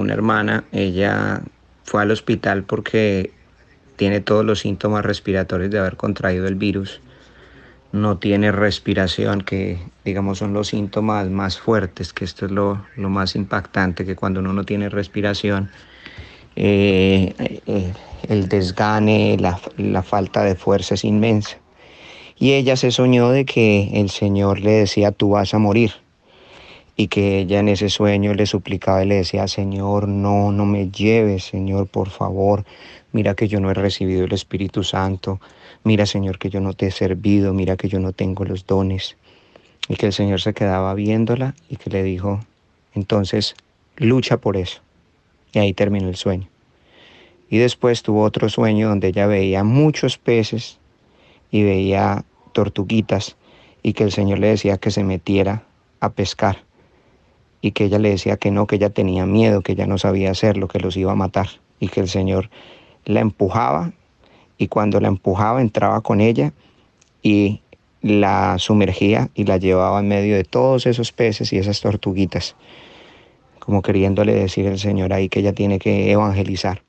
una hermana, ella fue al hospital porque tiene todos los síntomas respiratorios de haber contraído el virus. No tiene respiración, que digamos son los síntomas más fuertes, que esto es lo, más impactante, que cuando uno no tiene respiración, eh, eh, el desgane, la, la falta de fuerza es inmensa. Y ella se soñó de que el Señor le decía, tú vas a morir y que ella en ese sueño le suplicaba y le decía, Señor, no, no me lleves, Señor, por favor, mira que yo no he recibido el Espíritu Santo, mira, Señor, que yo no te he servido, mira que yo no tengo los dones. Y que el Señor se quedaba viéndola y que le dijo, entonces, lucha por eso. Y ahí terminó el sueño. Y después tuvo otro sueño donde ella veía muchos peces y veía tortuguitas y que el Señor le decía que se metiera a pescar y que ella le decía que no, que ella tenía miedo, que ella no sabía hacerlo, que los iba a matar y que el Señor la empujaba y cuando la empujaba entraba con ella y la sumergía y la llevaba en medio de todos esos peces y esas tortuguitas, como queriéndole decir el Señor ahí que ella tiene que evangelizar.